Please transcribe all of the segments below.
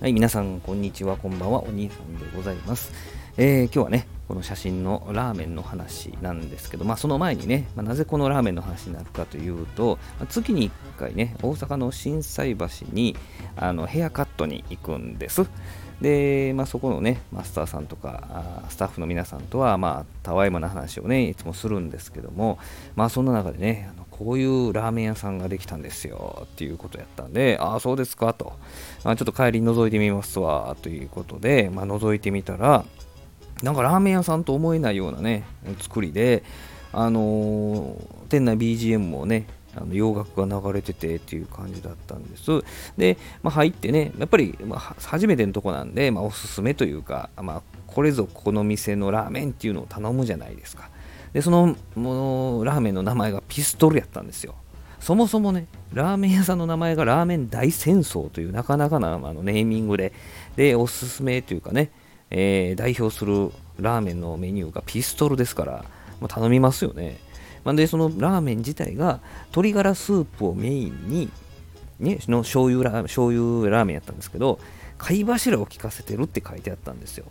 はい、皆さん、こんにちは、こんばんは、お兄さんでございます。えー、今日はね、この写真のラーメンの話なんですけど、まあ、その前にね、まあ、なぜこのラーメンの話になるかというと、まあ、月に1回ね、大阪の心斎橋にあのヘアカットに行くんです。で、まあ、そこのね、マスターさんとか、スタッフの皆さんとは、まあ、たわいもな話をね、いつもするんですけども、まあ、そんな中でね、あのこういうラーメン屋さんができたんですよっていうことやったんで、ああ、そうですかと、あちょっと帰り覗いてみますわということで、まあ、覗いてみたら、なんかラーメン屋さんと思えないようなね、作りで、あのー、店内 BGM もね、あの洋楽が流れててっていう感じだったんです。で、まあ、入ってね、やっぱり、まあ、初めてのとこなんで、まあ、おすすめというか、まあ、これぞこの店のラーメンっていうのを頼むじゃないですか。で、そのものラーメンの名前がピストルやったんですよ。そもそもね、ラーメン屋さんの名前がラーメン大戦争というなかなかなあのネーミングで、で、おすすめというかね、えー、代表するラーメンのメニューがピストルですから、まあ、頼みますよね。まあ、で、そのラーメン自体が鶏ガラスープをメインに、ね、の醤油ラ醤油ラーメンやったんですけど、貝柱を効かせてるって書いてあったんですよ。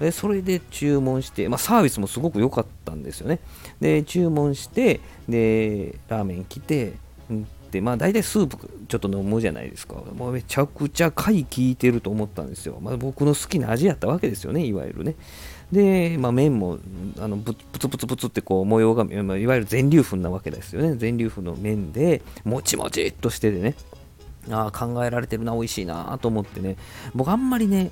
でそれで注文して、まあ、サービスもすごく良かったんですよね。で、注文して、で、ラーメン来て、で、まあ大体スープちょっと飲むじゃないですか。もうめちゃくちゃ貝効いてると思ったんですよ。まあ、僕の好きな味やったわけですよね、いわゆるね。で、まあ、麺もあのブツブツブツってこう模様が、いわゆる全粒粉なわけですよね。全粒粉の麺で、もちもちっとしててね。ああ、考えられてるな、美味しいなと思ってね。僕あんまりね、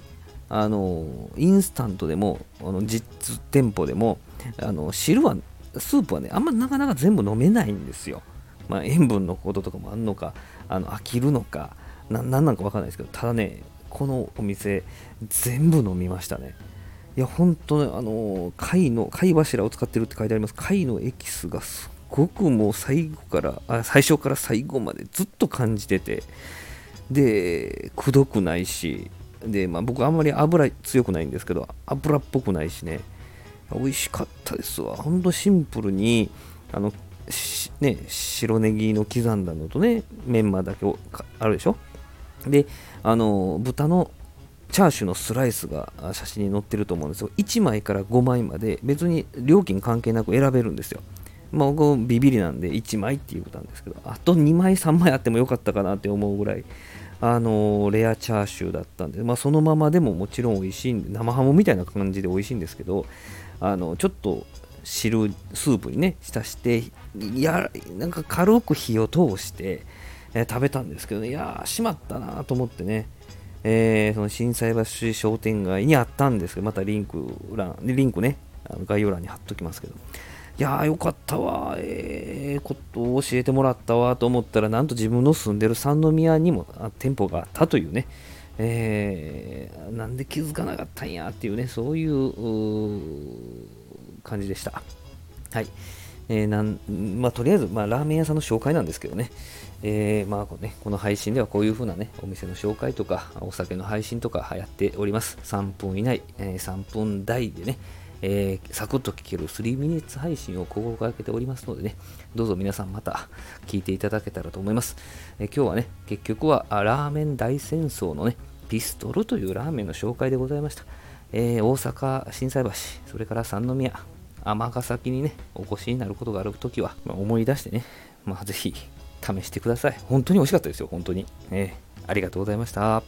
あのインスタントでもあの実店舗でもあの汁はスープはねあんまなかなか全部飲めないんですよ、まあ、塩分のこととかもあるのかあの飽きるのか何なんか分かんないですけどただねこのお店全部飲みましたねいや本当ねあの貝の貝柱を使ってるって書いてあります。貝のエキスがすごくもう最後からあ最初から最後までずっと感じてて。でくどくないし。で、まあ、僕あんまり油強くないんですけど、油っぽくないしね、美味しかったですわ。ほんとシンプルに、あの、ね、白ネギの刻んだのとね、メンマだけをあるでしょ。で、あの、豚のチャーシューのスライスが写真に載ってると思うんですよ。1枚から5枚まで別に料金関係なく選べるんですよ。まあ、僕ビビりなんで1枚っていうことなんですけど、あと2枚、3枚あってもよかったかなって思うぐらい、あのレアチャーシューだったんで、まあ、そのままでももちろん美味しいんで生ハムみたいな感じで美味しいんですけどあのちょっと汁スープにね浸してやなんか軽く火を通して、えー、食べたんですけどねいやーしまったなと思ってねえー、その心斎橋商店街にあったんですけどまたリンク欄リンクねあの概要欄に貼っときますけどいやーよかったわ、ええー、ことを教えてもらったわと思ったら、なんと自分の住んでる三宮にも店舗があったというね、えー、なんで気づかなかったんやっていうね、そういう感じでした。はい。えー、なんまあ、とりあえず、まあ、ラーメン屋さんの紹介なんですけどね、えー、まあこね、この配信ではこういう風なね、お店の紹介とか、お酒の配信とかやっております。3分以内、えー、3分台でね、えー、サクッと聞ける3ミニッツ配信を心がけておりますのでね、どうぞ皆さんまた聞いていただけたらと思います。えー、今日はね、結局はラーメン大戦争のね、ピストルというラーメンの紹介でございました。えー、大阪、心斎橋、それから三宮、尼崎にね、お越しになることがあるときは、まあ、思い出してね、まあ、ぜひ試してください。本当に美味しかったですよ、本当に。えー、ありがとうございました。